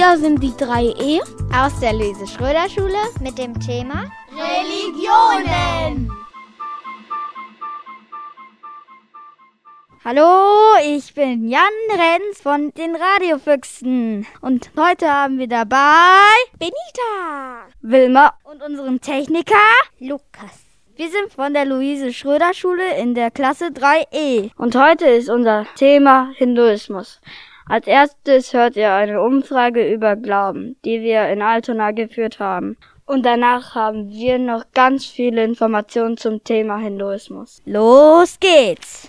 Wir sind die 3E aus der Luise Schröder Schule mit dem Thema Religionen. Hallo, ich bin Jan Renz von den Radiofüchsen und heute haben wir dabei Benita, Wilma und unseren Techniker Lukas. Wir sind von der Luise Schröder Schule in der Klasse 3E und heute ist unser Thema Hinduismus. Als erstes hört ihr eine Umfrage über Glauben, die wir in Altona geführt haben. Und danach haben wir noch ganz viele Informationen zum Thema Hinduismus. Los geht's!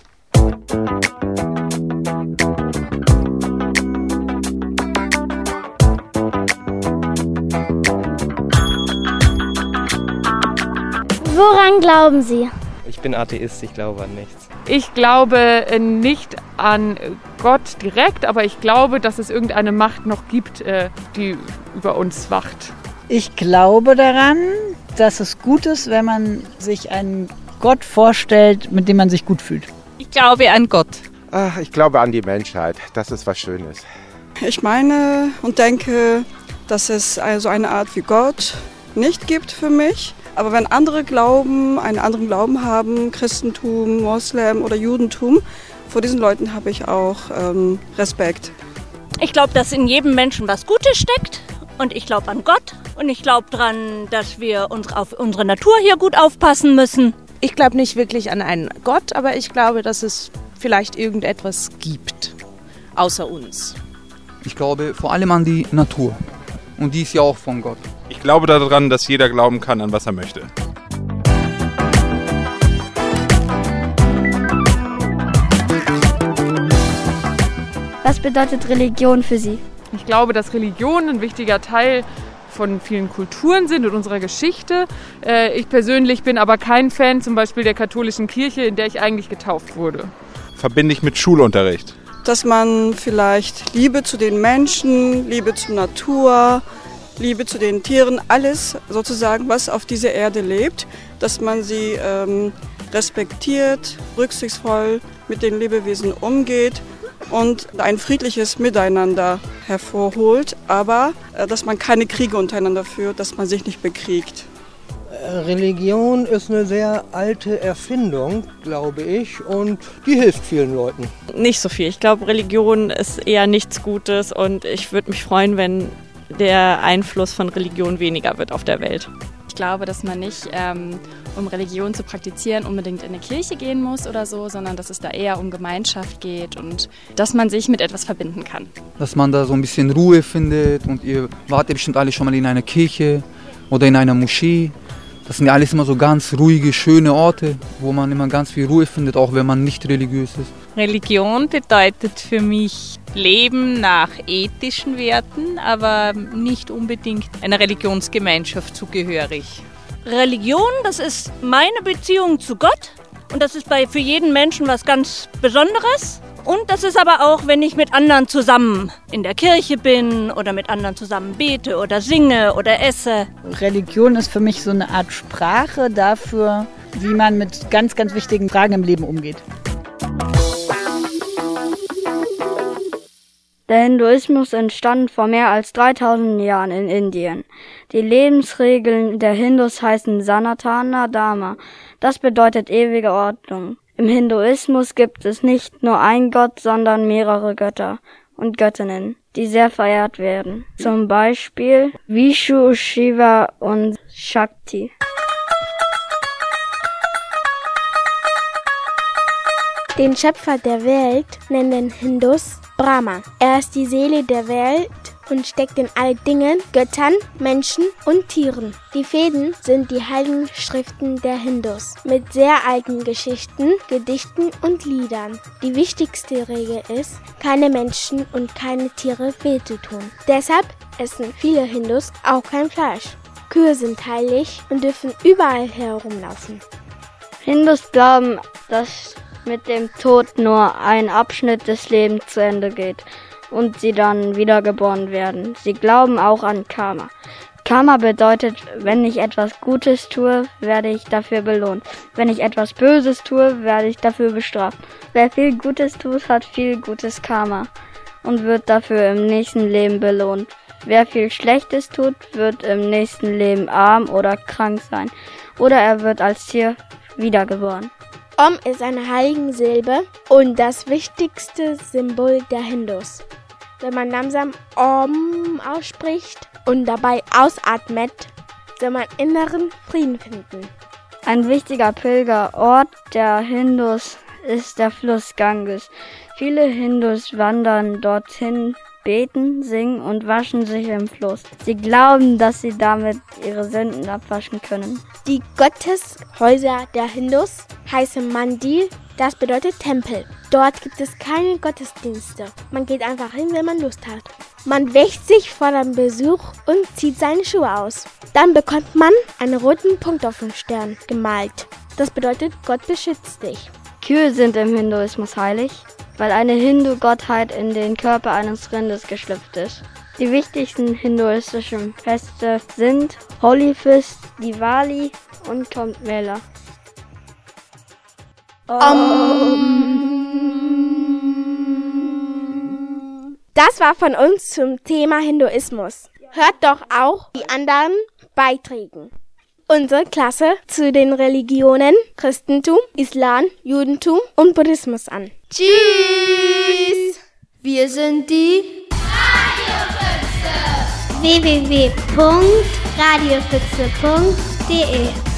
Woran glauben Sie? Ich bin Atheist, ich glaube an nichts. Ich glaube äh, nicht an Gott direkt, aber ich glaube, dass es irgendeine Macht noch gibt, äh, die über uns wacht. Ich glaube daran, dass es gut ist, wenn man sich einen Gott vorstellt, mit dem man sich gut fühlt. Ich glaube an Gott. Ach, ich glaube an die Menschheit, dass es was Schönes. Ich meine und denke, dass es also eine Art wie Gott nicht gibt für mich. Aber wenn andere Glauben, einen anderen Glauben haben, Christentum, Moslem oder Judentum, vor diesen Leuten habe ich auch ähm, Respekt. Ich glaube, dass in jedem Menschen was Gutes steckt. Und ich glaube an Gott. Und ich glaube daran, dass wir uns auf unsere Natur hier gut aufpassen müssen. Ich glaube nicht wirklich an einen Gott, aber ich glaube, dass es vielleicht irgendetwas gibt, außer uns. Ich glaube vor allem an die Natur. Und die ist ja auch von Gott. Ich glaube daran, dass jeder glauben kann, an was er möchte. Was bedeutet Religion für Sie? Ich glaube, dass Religion ein wichtiger Teil von vielen Kulturen sind und unserer Geschichte. Äh, ich persönlich bin aber kein Fan zum Beispiel der katholischen Kirche, in der ich eigentlich getauft wurde. Verbinde ich mit Schulunterricht. Dass man vielleicht Liebe zu den Menschen, Liebe zur Natur, Liebe zu den Tieren, alles sozusagen, was auf dieser Erde lebt, dass man sie ähm, respektiert, rücksichtsvoll mit den Lebewesen umgeht und ein friedliches Miteinander hervorholt, aber äh, dass man keine Kriege untereinander führt, dass man sich nicht bekriegt. Religion ist eine sehr alte Erfindung, glaube ich, und die hilft vielen Leuten. Nicht so viel. Ich glaube, Religion ist eher nichts Gutes und ich würde mich freuen, wenn der Einfluss von Religion weniger wird auf der Welt. Ich glaube, dass man nicht, ähm, um Religion zu praktizieren, unbedingt in eine Kirche gehen muss oder so, sondern dass es da eher um Gemeinschaft geht und dass man sich mit etwas verbinden kann. Dass man da so ein bisschen Ruhe findet und ihr wart ja bestimmt alle schon mal in einer Kirche oder in einer Moschee. Das sind ja alles immer so ganz ruhige, schöne Orte, wo man immer ganz viel Ruhe findet, auch wenn man nicht religiös ist. Religion bedeutet für mich Leben nach ethischen Werten, aber nicht unbedingt einer Religionsgemeinschaft zugehörig. Religion, das ist meine Beziehung zu Gott und das ist bei, für jeden Menschen was ganz Besonderes. Und das ist aber auch, wenn ich mit anderen zusammen in der Kirche bin oder mit anderen zusammen bete oder singe oder esse. Religion ist für mich so eine Art Sprache dafür, wie man mit ganz, ganz wichtigen Fragen im Leben umgeht. Der Hinduismus entstand vor mehr als 3000 Jahren in Indien. Die Lebensregeln der Hindus heißen Sanatana Dharma. Das bedeutet ewige Ordnung. Im Hinduismus gibt es nicht nur ein Gott, sondern mehrere Götter und Göttinnen, die sehr verehrt werden. Zum Beispiel Vishu, Shiva und Shakti. Den Schöpfer der Welt nennen Hindus Brahma. Er ist die Seele der Welt und steckt in all Dingen, Göttern, Menschen und Tieren. Die Veden sind die heiligen Schriften der Hindus mit sehr alten Geschichten, Gedichten und Liedern. Die wichtigste Regel ist, keine Menschen und keine Tiere weh zu tun. Deshalb essen viele Hindus auch kein Fleisch. Kühe sind heilig und dürfen überall herumlaufen. Hindus glauben, dass mit dem Tod nur ein Abschnitt des Lebens zu Ende geht und sie dann wiedergeboren werden. Sie glauben auch an Karma. Karma bedeutet, wenn ich etwas Gutes tue, werde ich dafür belohnt. Wenn ich etwas Böses tue, werde ich dafür bestraft. Wer viel Gutes tut, hat viel gutes Karma und wird dafür im nächsten Leben belohnt. Wer viel Schlechtes tut, wird im nächsten Leben arm oder krank sein. Oder er wird als Tier wiedergeboren. Om ist eine heilige Silbe und das wichtigste Symbol der Hindus. Wenn man langsam Om ausspricht und dabei ausatmet, soll man inneren Frieden finden. Ein wichtiger Pilgerort der Hindus ist der Fluss Ganges. Viele Hindus wandern dorthin, beten, singen und waschen sich im Fluss. Sie glauben, dass sie damit ihre Sünden abwaschen können. Die Gotteshäuser der Hindus heißen Mandir, das bedeutet Tempel. Dort gibt es keine Gottesdienste. Man geht einfach hin, wenn man Lust hat. Man wäscht sich vor dem Besuch und zieht seine Schuhe aus. Dann bekommt man einen roten Punkt auf den Stern gemalt. Das bedeutet, Gott beschützt dich. Kühe sind im Hinduismus heilig, weil eine Hindu-Gottheit in den Körper eines Rindes geschlüpft ist. Die wichtigsten hinduistischen Feste sind Holi Fest, Diwali und Kumbh Mela. Das war von uns zum Thema Hinduismus. Hört doch auch die anderen Beiträge. Unsere Klasse zu den Religionen Christentum, Islam, Judentum und Buddhismus an. Tschüss! Wir sind die www.radiofüchse.de